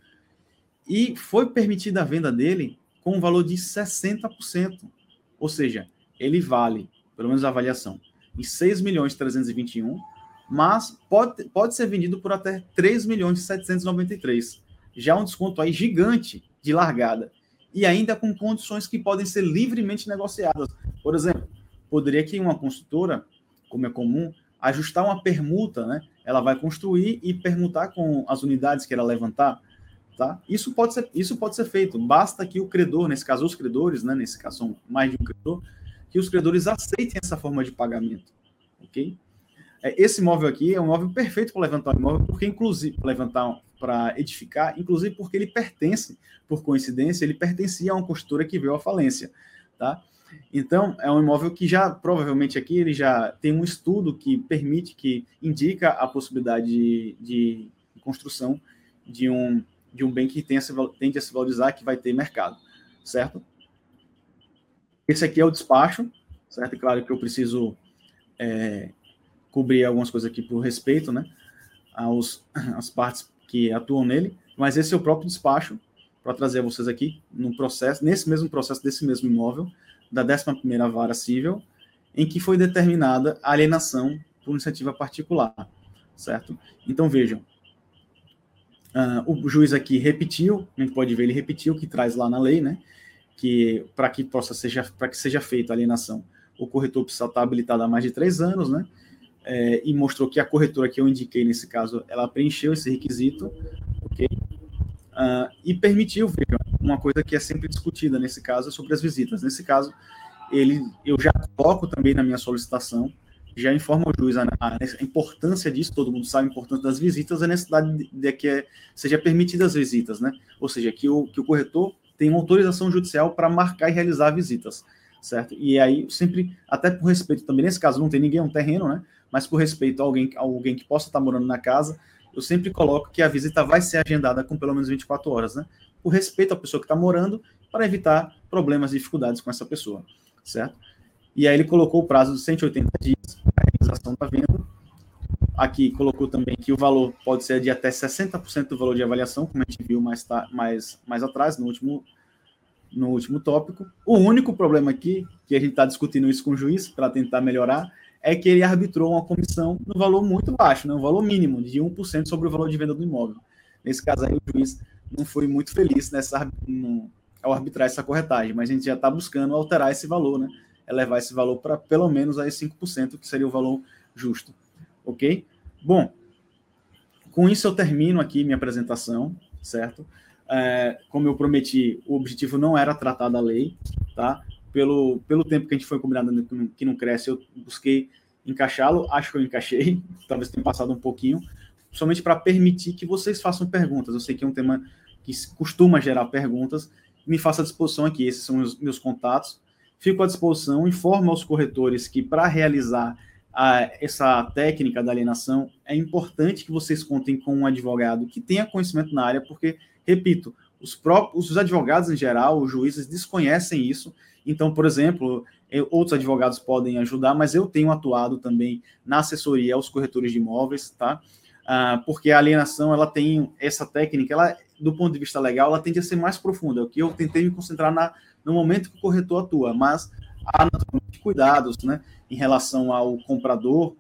e foi permitida a venda dele com um valor de 60%. Ou seja, ele vale, pelo menos a avaliação, em 6 milhões 321, mas pode, pode ser vendido por até 3 milhões 793. Já um desconto aí gigante de largada. E ainda com condições que podem ser livremente negociadas. Por exemplo, poderia que uma construtora, como é comum, ajustar uma permuta, né? Ela vai construir e permutar com as unidades que ela levantar, tá? Isso pode ser, isso pode ser feito. Basta que o credor, nesse caso os credores, né? Nesse caso são mais de um credor, que os credores aceitem essa forma de pagamento, ok? É, esse imóvel aqui é um imóvel perfeito para levantar um imóvel, porque inclusive para levantar, para edificar, inclusive porque ele pertence, por coincidência, ele pertencia a uma construtora que veio à falência, tá? Então, é um imóvel que já, provavelmente aqui, ele já tem um estudo que permite, que indica a possibilidade de, de construção de um, de um bem que tenha, tende a se valorizar, que vai ter mercado, certo? Esse aqui é o despacho, certo? E claro que eu preciso é, cobrir algumas coisas aqui por respeito, né, aos as partes que atuam nele, mas esse é o próprio despacho para trazer vocês aqui no processo, nesse mesmo processo desse mesmo imóvel, da 11ª vara civil, em que foi determinada a alienação por iniciativa particular, certo? Então vejam, uh, o juiz aqui repetiu, a gente pode ver, ele repetiu o que traz lá na lei, né? Que para que possa seja para que seja feita a alienação, o corretor precisa estar habilitado há mais de três anos, né? É, e mostrou que a corretora que eu indiquei nesse caso, ela preencheu esse requisito, ok? Uh, e permitiu, veja, uma coisa que é sempre discutida nesse caso é sobre as visitas. Nesse caso, ele, eu já coloco também na minha solicitação, já informo o juiz a, a, importância disso, todo mundo sabe a importância das visitas, a necessidade de, de que é, seja permitidas as visitas, né? Ou seja, que o, que o corretor tem autorização judicial para marcar e realizar visitas, certo? E aí, sempre, até por respeito também, nesse caso não tem ninguém, é um terreno, né? Mas por respeito a alguém, a alguém que possa estar morando na casa, eu sempre coloco que a visita vai ser agendada com pelo menos 24 horas, né? Por respeito à pessoa que está morando, para evitar problemas e dificuldades com essa pessoa, certo? E aí ele colocou o prazo de 180 dias para a realização da venda. Aqui colocou também que o valor pode ser de até 60% do valor de avaliação, como a gente viu mais, mais, mais atrás, no último, no último tópico. O único problema aqui, que a gente está discutindo isso com o juiz para tentar melhorar, é que ele arbitrou uma comissão no valor muito baixo, né, um valor mínimo de 1% sobre o valor de venda do imóvel. Nesse caso aí, o juiz não foi muito feliz nessa, no, ao arbitrar essa corretagem, mas a gente já está buscando alterar esse valor, né, elevar esse valor para pelo menos aí 5%, que seria o valor justo. Ok? Bom, com isso eu termino aqui minha apresentação, certo? É, como eu prometi, o objetivo não era tratar da lei, tá? Pelo, pelo tempo que a gente foi combinado que não cresce, eu busquei encaixá-lo, acho que eu encaixei, <laughs> talvez tenha passado um pouquinho, somente para permitir que vocês façam perguntas. Eu sei que é um tema que costuma gerar perguntas, me faça à disposição aqui, esses são os meus contatos. Fico à disposição, informo aos corretores que para realizar a, essa técnica da alienação, é importante que vocês contem com um advogado que tenha conhecimento na área, porque, repito, os próprios os advogados em geral, os juízes desconhecem isso então, por exemplo, outros advogados podem ajudar, mas eu tenho atuado também na assessoria aos corretores de imóveis, tá? Ah, porque a alienação, ela tem essa técnica, ela, do ponto de vista legal, ela tende a ser mais profunda, o que eu tentei me concentrar na, no momento que o corretor atua, mas há naturalmente cuidados, né, em relação ao comprador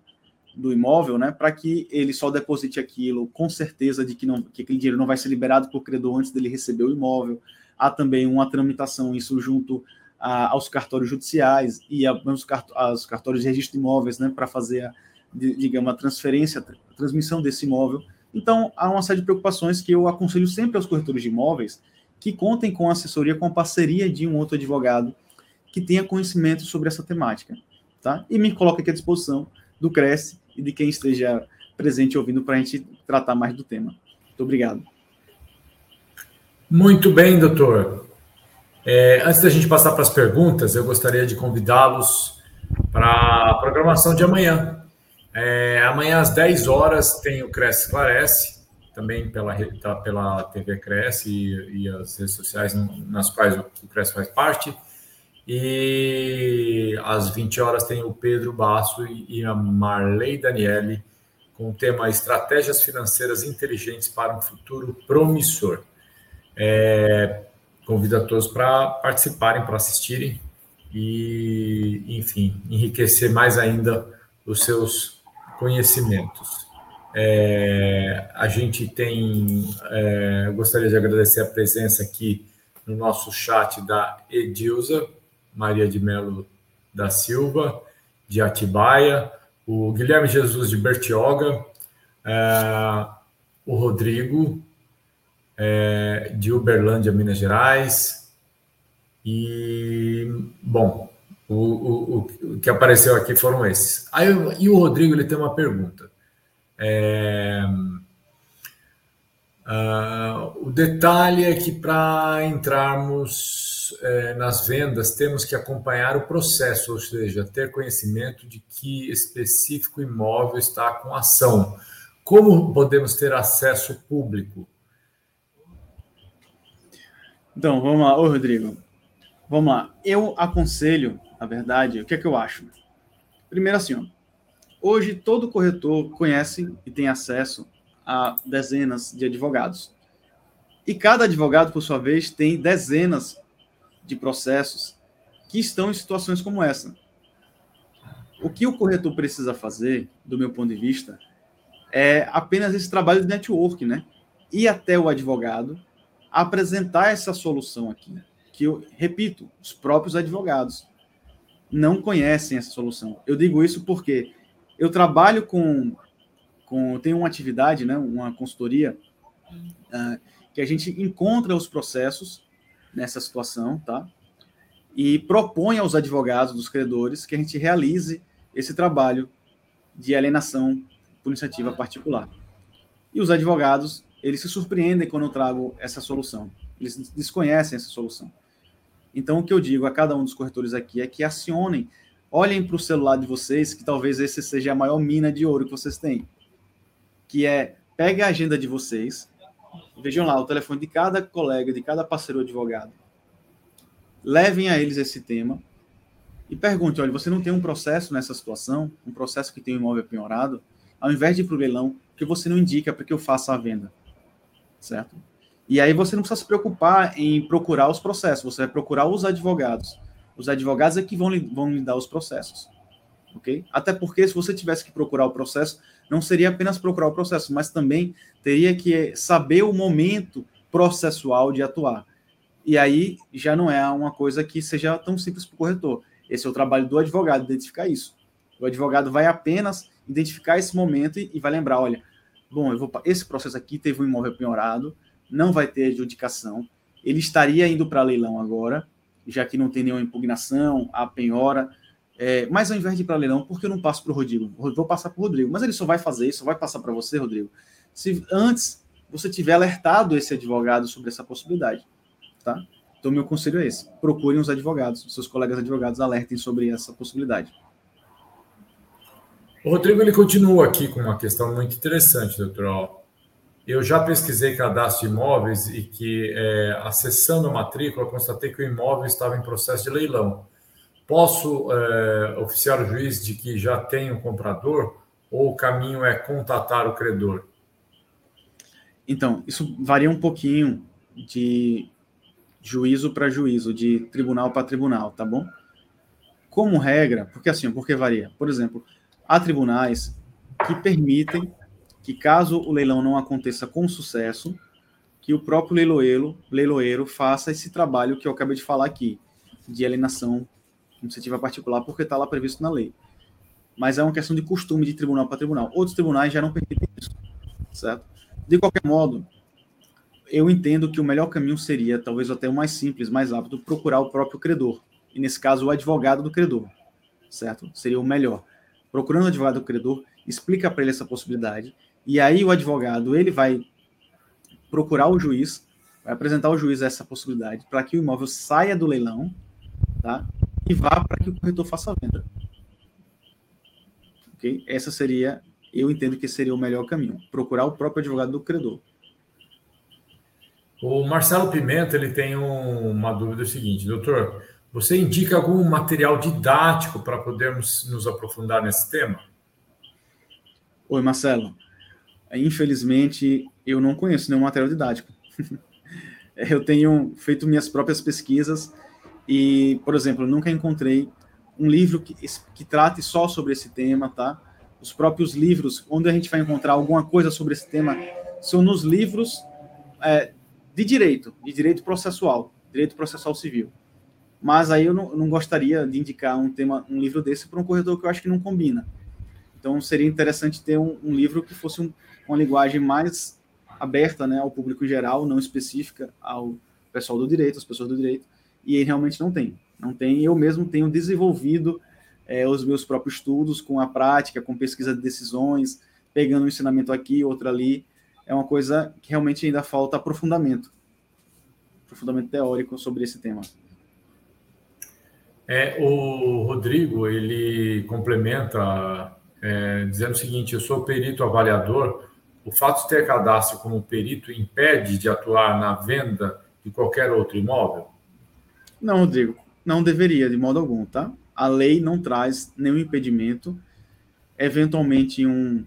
do imóvel, né, para que ele só deposite aquilo com certeza de que, não, que aquele dinheiro não vai ser liberado para credor antes dele receber o imóvel. Há também uma tramitação, isso junto a, aos cartórios judiciais e aos, cart, cartórios de registro de imóveis, né, para fazer, a, de, digamos, a transferência, a transmissão desse imóvel. Então, há uma série de preocupações que eu aconselho sempre aos corretores de imóveis que contem com assessoria, com a parceria de um outro advogado que tenha conhecimento sobre essa temática, tá? E me coloque aqui à disposição do Cresce e de quem esteja presente ouvindo para a gente tratar mais do tema. Muito obrigado. Muito bem, doutor. É, antes da gente passar para as perguntas, eu gostaria de convidá-los para a programação de amanhã. É, amanhã às 10 horas tem o Cresce Esclarece, também pela, tá, pela TV Cresce e, e, as redes sociais nas quais o Cresce faz parte. E às 20 horas tem o Pedro Basso e a Marley Daniele com o tema Estratégias Financeiras Inteligentes para um Futuro Promissor. É, convido a todos para participarem, para assistirem e, enfim, enriquecer mais ainda os seus conhecimentos. É, a gente tem, é, gostaria de agradecer a presença aqui no nosso chat da Edilza, Maria de Melo da Silva, de Atibaia, o Guilherme Jesus de Bertioga, é, o Rodrigo é, de Uberlândia, Minas Gerais, e, bom, o, o, o, que apareceu aqui foram esses. Aí, e o Rodrigo ele tem uma pergunta. É, uh, o detalhe é que para entrarmos é, nas vendas temos que acompanhar o processo, ou seja, ter conhecimento de que específico imóvel está com ação. Como podemos ter acesso público? Então, vamos lá, ô Rodrigo. Vamos lá. Eu aconselho, na verdade, o que é que eu acho? Primeiro assim, ó, Hoje, todo corretor conhece e tem acesso a dezenas de advogados. E cada advogado, por sua vez, tem dezenas de processos que estão em situações como essa. O que o corretor precisa fazer, do meu ponto de vista, é apenas esse trabalho de network, né? Ir até o advogado, apresentar essa solução aqui, que eu repito, os próprios advogados não conhecem essa solução. Eu digo isso porque eu trabalho com, com tenho uma atividade, né, uma consultoria, uh, que a gente encontra os processos nessa situação, tá? E propõe aos advogados dos credores que a gente realize esse trabalho de alienação por iniciativa particular. E os advogados, eles se surpreendem quando eu trago essa solução. Eles desconhecem essa solução. Então, o que eu digo a cada um dos corretores aqui é que acionem olhem para o celular de vocês, que talvez esse seja a maior mina de ouro que vocês têm. Que é, pegue a agenda de vocês, vejam lá o telefone de cada colega, de cada parceiro advogado. Levem a eles esse tema e pergunte, olha, você não tem um processo nessa situação, um processo que tem um imóvel penhorado, ao invés de ir para o leilão, que você não indica para que eu faça a venda, certo? E aí você não precisa se preocupar em procurar os processos, você vai procurar os advogados. Os advogados é que vão, vão lhe dar os processos. Ok? Até porque se você tivesse que procurar o processo, não seria apenas procurar o processo, mas também teria que saber o momento processual de atuar. E aí já não é uma coisa que seja tão simples para o corretor. Esse é o trabalho do advogado, identificar isso. O advogado vai apenas identificar esse momento e, e vai lembrar, olha, bom, eu vou, esse processo aqui teve um imóvel penhorado, não vai ter adjudicação, ele estaria indo para leilão agora, já que não tem nenhuma impugnação, a penhora. É, mas ao invés de ir para leilão, por que eu não passo para o Rodrigo? Vou passar para o Rodrigo. Mas ele só vai fazer isso, só vai passar para você, Rodrigo, se antes você tiver alertado esse advogado sobre essa possibilidade. Tá? Então, meu conselho é esse: procurem os advogados, seus colegas advogados alertem sobre essa possibilidade. O Rodrigo ele continua aqui com uma questão muito interessante, doutor. Eu já pesquisei cadastro de imóveis e que, é, acessando a matrícula, constatei que o imóvel estava em processo de leilão. Posso é, oficiar o juiz de que já tem um comprador ou o caminho é contatar o credor? Então, isso varia um pouquinho de juízo para juízo, de tribunal para tribunal, tá bom? Como regra, porque assim, porque varia. Por exemplo, há tribunais que permitem que caso o leilão não aconteça com sucesso, que o próprio leiloeiro, leiloeiro faça esse trabalho que eu acabei de falar aqui, de alienação iniciativa particular, porque está lá previsto na lei. Mas é uma questão de costume de tribunal para tribunal. Outros tribunais já não permitem isso, certo? De qualquer modo, eu entendo que o melhor caminho seria, talvez até o mais simples, mais rápido, procurar o próprio credor. E nesse caso, o advogado do credor, certo? Seria o melhor. Procurando o advogado do credor, explica para ele essa possibilidade e aí o advogado ele vai procurar o juiz, vai apresentar ao juiz essa possibilidade para que o imóvel saia do leilão, tá? E vá para que o corretor faça a venda. Ok? Essa seria, eu entendo que seria o melhor caminho, procurar o próprio advogado do credor. O Marcelo Pimenta ele tem um, uma dúvida é seguinte, doutor, você indica algum material didático para podermos nos aprofundar nesse tema? Oi, Marcelo. Infelizmente, eu não conheço nenhum material didático. <laughs> eu tenho feito minhas próprias pesquisas e, por exemplo, nunca encontrei um livro que, que trate só sobre esse tema, tá? Os próprios livros, onde a gente vai encontrar alguma coisa sobre esse tema, são nos livros é, de direito, de direito processual, direito processual civil. Mas aí eu não, não gostaria de indicar um tema, um livro desse para um corretor que eu acho que não combina. Então seria interessante ter um, um livro que fosse um, uma linguagem mais aberta, né, ao público geral, não específica ao pessoal do direito, às pessoas do direito. E aí realmente não tem, não tem. Eu mesmo tenho desenvolvido é, os meus próprios estudos com a prática, com pesquisa de decisões, pegando um ensinamento aqui, outro ali é uma coisa que realmente ainda falta aprofundamento, aprofundamento teórico sobre esse tema. É, o Rodrigo, ele complementa é, dizendo o seguinte, eu sou perito avaliador, o fato de ter cadastro como perito impede de atuar na venda de qualquer outro imóvel? Não, Rodrigo, não deveria, de modo algum, tá? A lei não traz nenhum impedimento, eventualmente um...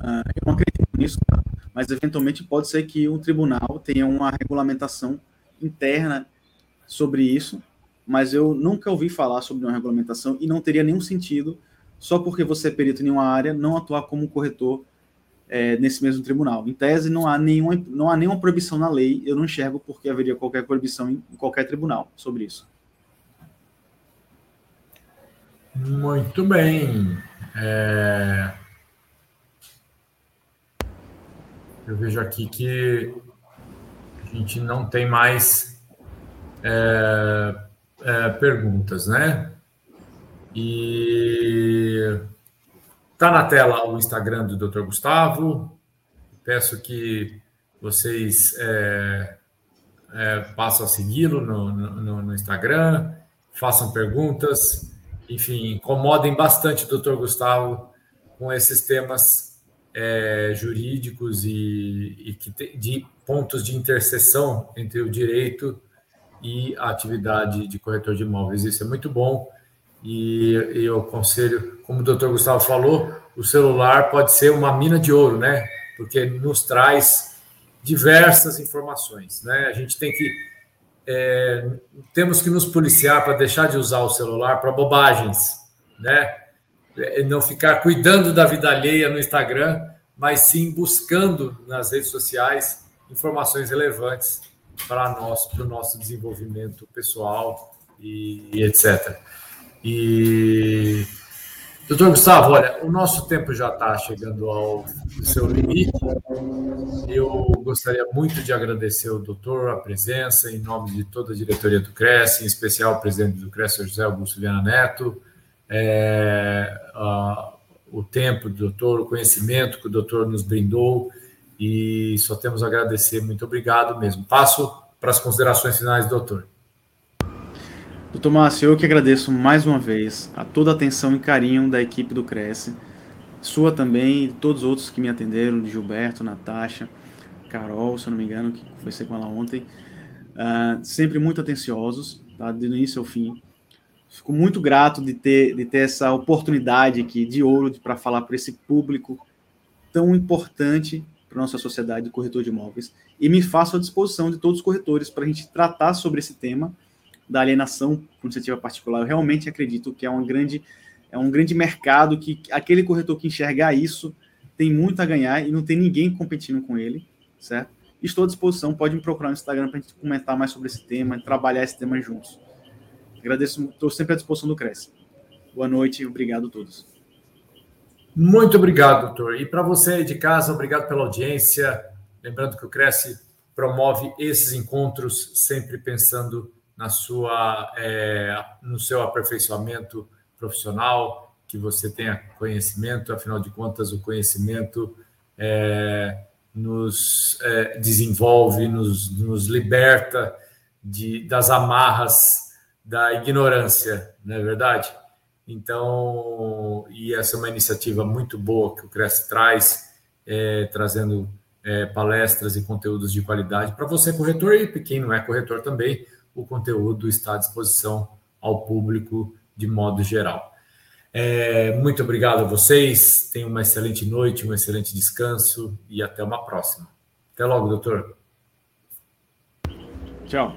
Uh, eu não acredito nisso, tá? mas eventualmente pode ser que o tribunal tenha uma regulamentação interna sobre isso, mas eu nunca ouvi falar sobre uma regulamentação e não teria nenhum sentido só porque você é perito em uma área não atuar como corretor é, nesse mesmo tribunal. Em tese, não há, nenhuma, não há nenhuma proibição na lei, eu não enxergo porque haveria qualquer proibição em, qualquer tribunal sobre isso. Muito bem. É... Eu vejo aqui que a gente não tem mais é, é, perguntas, né? E tá na tela o Instagram do Dr. Gustavo. Peço que vocês é, é, a segui-lo no, no, no Instagram, façam perguntas, enfim, incomodem bastante o Dr. Gustavo com esses temas é, jurídicos e, e que te, de pontos de interseção entre o direito e a atividade de corretor de imóveis. Isso é muito bom e, e eu aconselho, como o doutor Gustavo falou, o celular pode ser uma mina de ouro, né? Porque nos traz diversas informações, né? A gente tem que é, temos que nos policiar para deixar de usar o celular para bobagens, né? não ficar cuidando da vida alheia no Instagram, mas sim buscando nas redes sociais informações relevantes para nós, para o nosso desenvolvimento pessoal e, e etc. E Doutor Gustavo, olha, o nosso tempo já está chegando ao seu limite. Eu gostaria muito de agradecer ao doutor a presença, em nome de toda a diretoria do CRES, em especial o presidente do CRES, José Augusto Viana Neto, é, a, o tempo do doutor, o conhecimento que o doutor nos brindou, e só temos a agradecer. Muito obrigado mesmo. Passo para as considerações finais, doutor. Doutor Márcio, eu que agradeço mais uma vez a toda a atenção e carinho da equipe do Cresce, sua também, e todos os outros que me atenderam, de Gilberto, Natasha, Carol, se eu não me engano, que conversei com ela ontem, uh, sempre muito atenciosos, tá, do início ao fim. Fico muito grato de ter, de ter essa oportunidade aqui de ouro para falar para esse público tão importante para nossa sociedade de corretor de imóveis e me faço à disposição de todos os corretores para a gente tratar sobre esse tema da alienação por iniciativa particular. Eu realmente acredito que é um grande, é um grande mercado que aquele corretor que enxergar isso tem muito a ganhar e não tem ninguém competindo com ele, certo? Estou à disposição, pode me procurar no Instagram para a gente comentar mais sobre esse tema trabalhar esse tema juntos. Agradeço, estou sempre à disposição do Cresce. Boa noite e obrigado a todos. Muito obrigado, doutor. E para você de casa, obrigado pela audiência. Lembrando que o Cresce promove esses encontros sempre pensando na sua, é, no seu aperfeiçoamento profissional, que você tenha conhecimento, afinal de contas, o conhecimento é, nos é, desenvolve, nos, nos liberta de, das amarras da ignorância, não é verdade? Então, e essa é uma iniciativa muito boa que o Cresce traz, é, trazendo é, palestras e conteúdos de qualidade para você, corretor, e quem não é corretor também, o conteúdo está à disposição ao público de modo geral. É, muito obrigado a vocês, tenham uma excelente noite, um excelente descanso e até uma próxima. Até logo, doutor. Tchau.